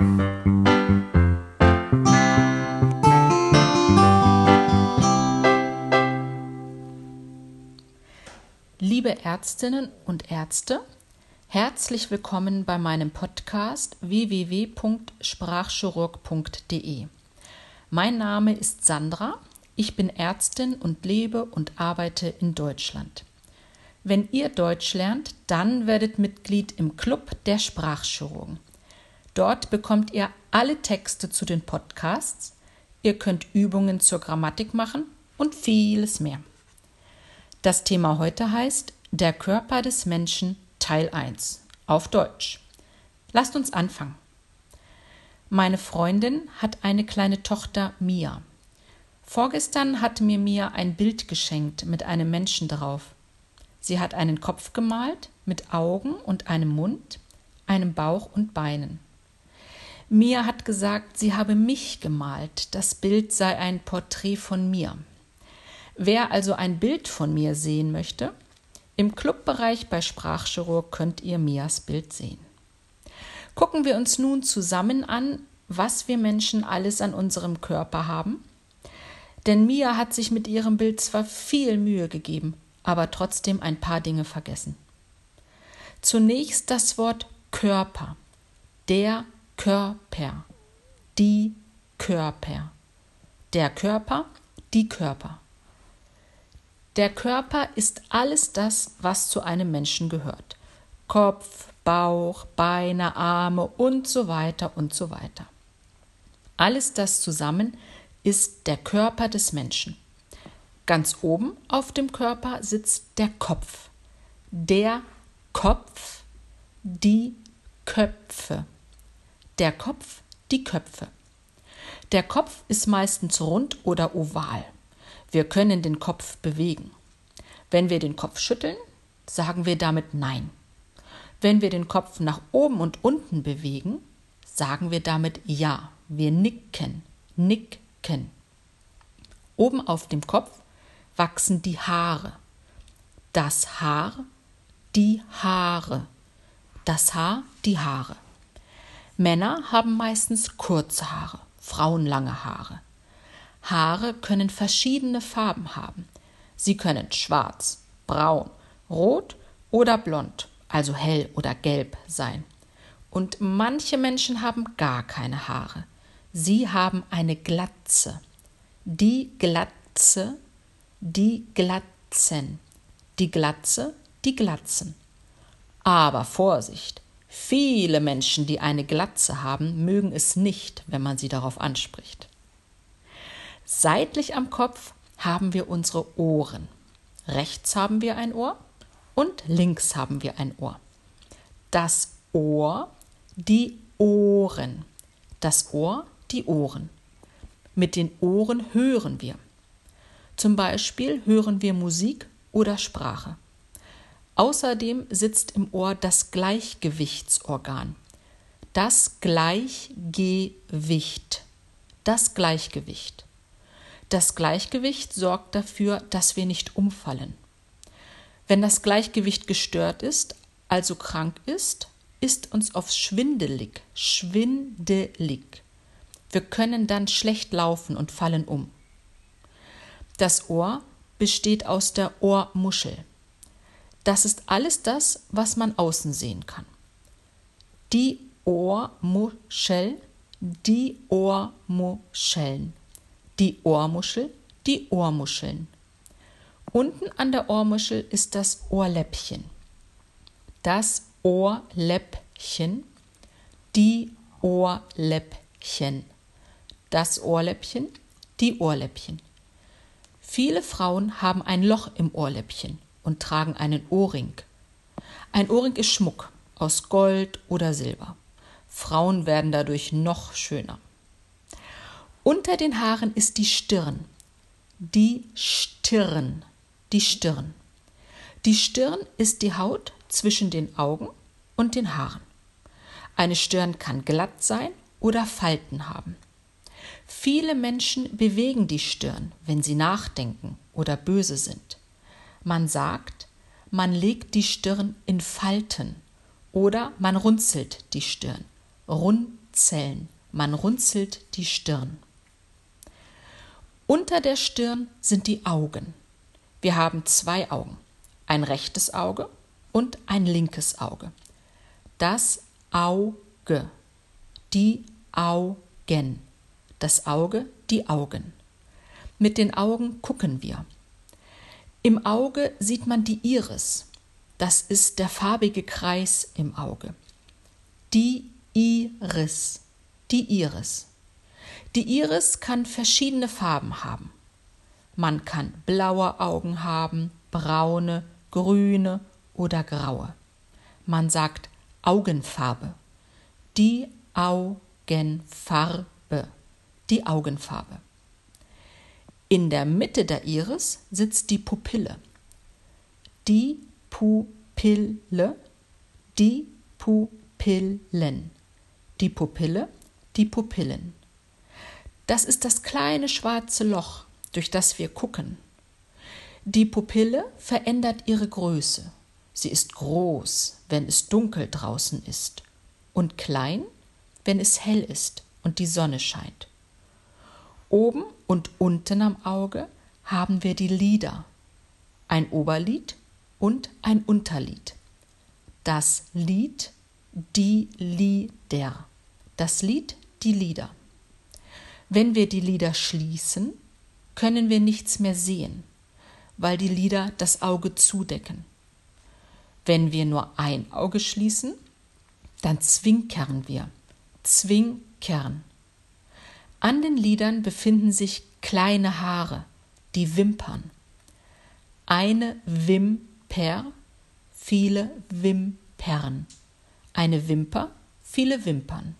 Liebe Ärztinnen und Ärzte, herzlich willkommen bei meinem Podcast www.sprachchirurg.de. Mein Name ist Sandra, ich bin Ärztin und lebe und arbeite in Deutschland. Wenn ihr Deutsch lernt, dann werdet Mitglied im Club der Sprachchirurgen. Dort bekommt ihr alle Texte zu den Podcasts, ihr könnt Übungen zur Grammatik machen und vieles mehr. Das Thema heute heißt Der Körper des Menschen Teil 1 auf Deutsch. Lasst uns anfangen. Meine Freundin hat eine kleine Tochter Mia. Vorgestern hat mir Mia ein Bild geschenkt mit einem Menschen drauf. Sie hat einen Kopf gemalt mit Augen und einem Mund, einem Bauch und Beinen. Mia hat gesagt, sie habe mich gemalt, das Bild sei ein Porträt von mir. Wer also ein Bild von mir sehen möchte, im Clubbereich bei Sprachchirurg könnt ihr Mias Bild sehen. Gucken wir uns nun zusammen an, was wir Menschen alles an unserem Körper haben. Denn Mia hat sich mit ihrem Bild zwar viel Mühe gegeben, aber trotzdem ein paar Dinge vergessen. Zunächst das Wort Körper. Der Körper. Die Körper. Der Körper, die Körper. Der Körper ist alles das, was zu einem Menschen gehört. Kopf, Bauch, Beine, Arme und so weiter und so weiter. Alles das zusammen ist der Körper des Menschen. Ganz oben auf dem Körper sitzt der Kopf. Der Kopf, die Köpfe. Der Kopf, die Köpfe. Der Kopf ist meistens rund oder oval. Wir können den Kopf bewegen. Wenn wir den Kopf schütteln, sagen wir damit Nein. Wenn wir den Kopf nach oben und unten bewegen, sagen wir damit Ja. Wir nicken, nicken. Oben auf dem Kopf wachsen die Haare. Das Haar, die Haare. Das Haar, die Haare. Männer haben meistens kurze Haare, Frauen lange Haare. Haare können verschiedene Farben haben. Sie können schwarz, braun, rot oder blond, also hell oder gelb sein. Und manche Menschen haben gar keine Haare. Sie haben eine Glatze. Die Glatze, die Glatzen. Die Glatze, die Glatzen. Aber Vorsicht! Viele Menschen, die eine Glatze haben, mögen es nicht, wenn man sie darauf anspricht. Seitlich am Kopf haben wir unsere Ohren. Rechts haben wir ein Ohr und links haben wir ein Ohr. Das Ohr, die Ohren. Das Ohr, die Ohren. Mit den Ohren hören wir. Zum Beispiel hören wir Musik oder Sprache. Außerdem sitzt im Ohr das Gleichgewichtsorgan. Das Gleichgewicht. Das Gleichgewicht. Das Gleichgewicht sorgt dafür, dass wir nicht umfallen. Wenn das Gleichgewicht gestört ist, also krank ist, ist uns oft schwindelig, schwindelig. Wir können dann schlecht laufen und fallen um. Das Ohr besteht aus der Ohrmuschel. Das ist alles das, was man außen sehen kann. Die Ohrmuschel, die Ohrmuscheln die Ohrmuschel, die Ohrmuscheln. Unten an der Ohrmuschel ist das Ohrläppchen. Das Ohrläppchen, die Ohrläppchen. Das Ohrläppchen, die Ohrläppchen. Viele Frauen haben ein Loch im Ohrläppchen und tragen einen Ohrring. Ein Ohrring ist Schmuck aus Gold oder Silber. Frauen werden dadurch noch schöner. Unter den Haaren ist die Stirn. Die Stirn. Die Stirn. Die Stirn ist die Haut zwischen den Augen und den Haaren. Eine Stirn kann glatt sein oder Falten haben. Viele Menschen bewegen die Stirn, wenn sie nachdenken oder böse sind. Man sagt, man legt die Stirn in Falten oder man runzelt die Stirn. Runzeln man runzelt die Stirn. Unter der Stirn sind die Augen. Wir haben zwei Augen, ein rechtes Auge und ein linkes Auge. Das Auge, die Augen, das Auge, die Augen. Mit den Augen gucken wir. Im Auge sieht man die Iris. Das ist der farbige Kreis im Auge. Die Iris. Die Iris. Die Iris kann verschiedene Farben haben. Man kann blaue Augen haben, braune, grüne oder graue. Man sagt Augenfarbe. Die Augenfarbe. Die Augenfarbe. In der Mitte der Iris sitzt die Pupille. Die Pupille, die Pupillen. Die Pupille, die Pupillen. Das ist das kleine schwarze Loch, durch das wir gucken. Die Pupille verändert ihre Größe. Sie ist groß, wenn es dunkel draußen ist, und klein, wenn es hell ist und die Sonne scheint. Oben und unten am Auge haben wir die Lider, ein Oberlid und ein Unterlid. Das Lied, die Lieder. Das Lied, die Lieder. Wenn wir die Lider schließen, können wir nichts mehr sehen, weil die Lider das Auge zudecken. Wenn wir nur ein Auge schließen, dann zwinkern wir. Zwinkern. An den Lidern befinden sich kleine Haare, die Wimpern. Eine Wimper, viele Wimpern. Eine Wimper, viele Wimpern.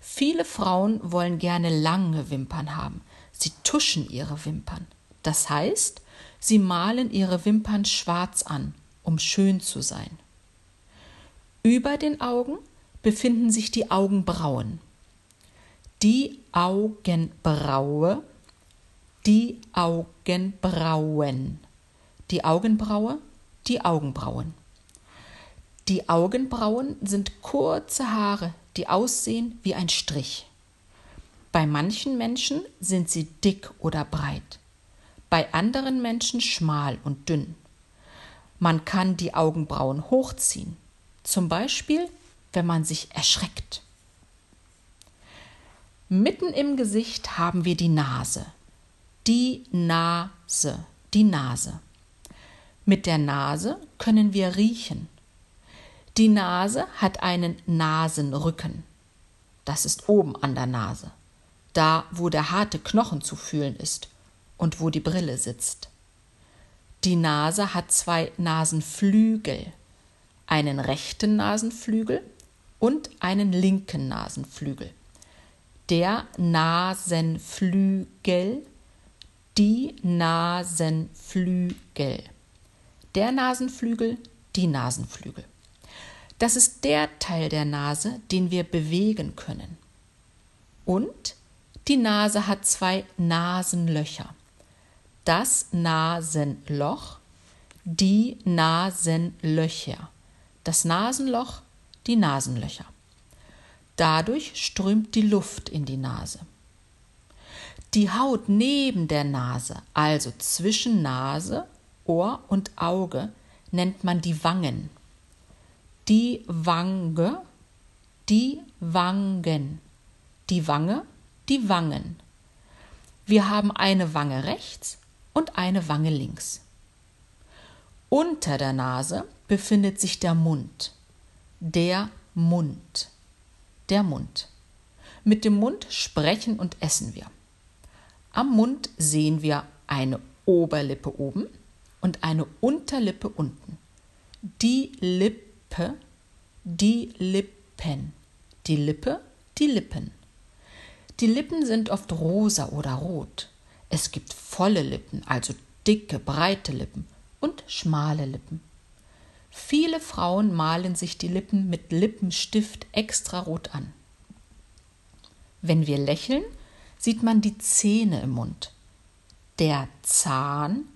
Viele Frauen wollen gerne lange Wimpern haben. Sie tuschen ihre Wimpern. Das heißt, sie malen ihre Wimpern schwarz an, um schön zu sein. Über den Augen befinden sich die Augenbrauen die Augenbraue, die Augenbrauen, die Augenbraue, die Augenbrauen. Die Augenbrauen sind kurze Haare, die aussehen wie ein Strich. Bei manchen Menschen sind sie dick oder breit, bei anderen Menschen schmal und dünn. Man kann die Augenbrauen hochziehen, zum Beispiel wenn man sich erschreckt. Mitten im Gesicht haben wir die Nase. Die Nase, die Nase. Mit der Nase können wir riechen. Die Nase hat einen Nasenrücken. Das ist oben an der Nase, da wo der harte Knochen zu fühlen ist und wo die Brille sitzt. Die Nase hat zwei Nasenflügel, einen rechten Nasenflügel und einen linken Nasenflügel der Nasenflügel, die Nasenflügel. Der Nasenflügel, die Nasenflügel. Das ist der Teil der Nase, den wir bewegen können. Und die Nase hat zwei Nasenlöcher. Das Nasenloch, die Nasenlöcher. Das Nasenloch, die Nasenlöcher. Dadurch strömt die Luft in die Nase. Die Haut neben der Nase, also zwischen Nase, Ohr und Auge, nennt man die Wangen. Die Wange, die Wangen, die Wange, die Wangen. Wir haben eine Wange rechts und eine Wange links. Unter der Nase befindet sich der Mund. Der Mund der Mund. Mit dem Mund sprechen und essen wir. Am Mund sehen wir eine Oberlippe oben und eine Unterlippe unten. Die Lippe, die Lippen, die Lippe, die Lippen. Die Lippen sind oft rosa oder rot. Es gibt volle Lippen, also dicke, breite Lippen und schmale Lippen. Viele Frauen malen sich die Lippen mit Lippenstift extra rot an. Wenn wir lächeln, sieht man die Zähne im Mund. Der Zahn,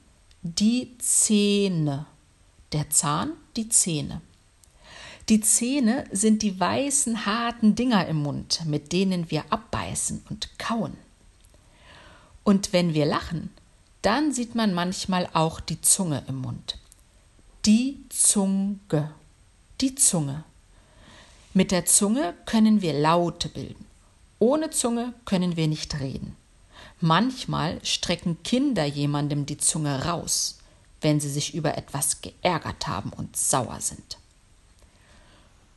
die Zähne. Der Zahn, die Zähne. Die Zähne sind die weißen, harten Dinger im Mund, mit denen wir abbeißen und kauen. Und wenn wir lachen, dann sieht man manchmal auch die Zunge im Mund. Die Zunge. Die Zunge. Mit der Zunge können wir Laute bilden. Ohne Zunge können wir nicht reden. Manchmal strecken Kinder jemandem die Zunge raus, wenn sie sich über etwas geärgert haben und sauer sind.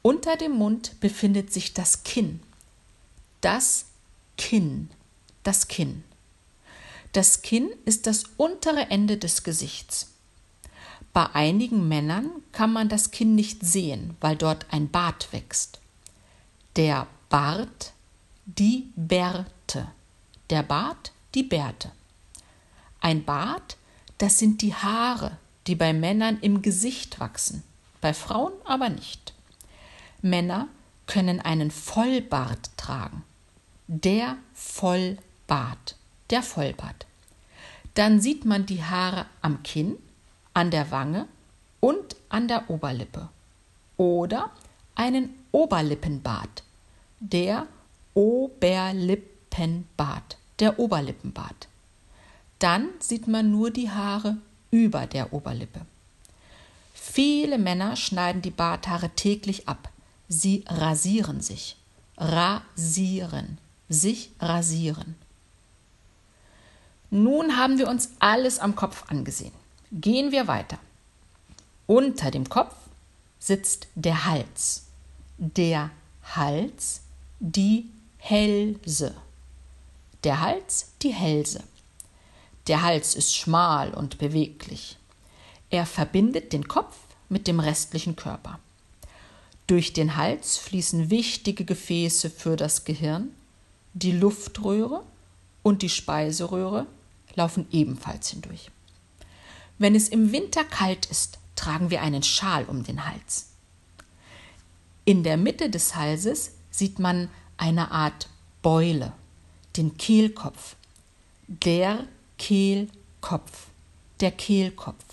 Unter dem Mund befindet sich das Kinn. Das Kinn. Das Kinn. Das Kinn ist das untere Ende des Gesichts. Bei einigen Männern kann man das Kinn nicht sehen, weil dort ein Bart wächst. Der Bart, die Bärte. Der Bart, die Bärte. Ein Bart, das sind die Haare, die bei Männern im Gesicht wachsen, bei Frauen aber nicht. Männer können einen Vollbart tragen. Der Vollbart, der Vollbart. Dann sieht man die Haare am Kinn, an der Wange und an der Oberlippe. Oder einen Oberlippenbart, der Oberlippenbart, der Oberlippenbart. Dann sieht man nur die Haare über der Oberlippe. Viele Männer schneiden die Barthaare täglich ab. Sie rasieren sich. Rasieren. Sich rasieren. Nun haben wir uns alles am Kopf angesehen. Gehen wir weiter. Unter dem Kopf sitzt der Hals. Der Hals, die Hälse. Der Hals, die Hälse. Der Hals ist schmal und beweglich. Er verbindet den Kopf mit dem restlichen Körper. Durch den Hals fließen wichtige Gefäße für das Gehirn, die Luftröhre und die Speiseröhre laufen ebenfalls hindurch. Wenn es im Winter kalt ist, tragen wir einen Schal um den Hals. In der Mitte des Halses sieht man eine Art Beule, den Kehlkopf. Der Kehlkopf. Der Kehlkopf.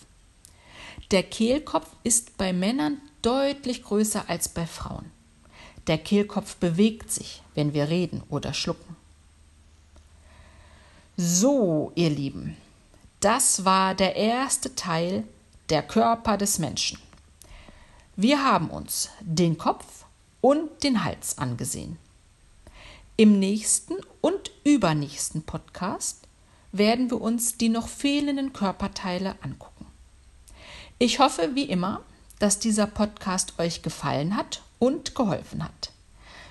Der Kehlkopf ist bei Männern deutlich größer als bei Frauen. Der Kehlkopf bewegt sich, wenn wir reden oder schlucken. So, ihr Lieben, das war der erste Teil der Körper des Menschen. Wir haben uns den Kopf und den Hals angesehen. Im nächsten und übernächsten Podcast werden wir uns die noch fehlenden Körperteile angucken. Ich hoffe, wie immer, dass dieser Podcast euch gefallen hat und geholfen hat.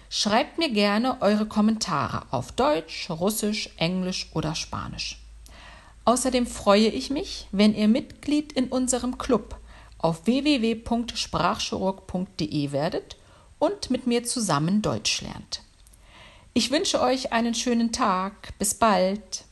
Schreibt mir gerne eure Kommentare auf Deutsch, Russisch, Englisch oder Spanisch. Außerdem freue ich mich, wenn ihr Mitglied in unserem Club auf www.sprachchirurg.de werdet und mit mir zusammen Deutsch lernt. Ich wünsche euch einen schönen Tag. Bis bald.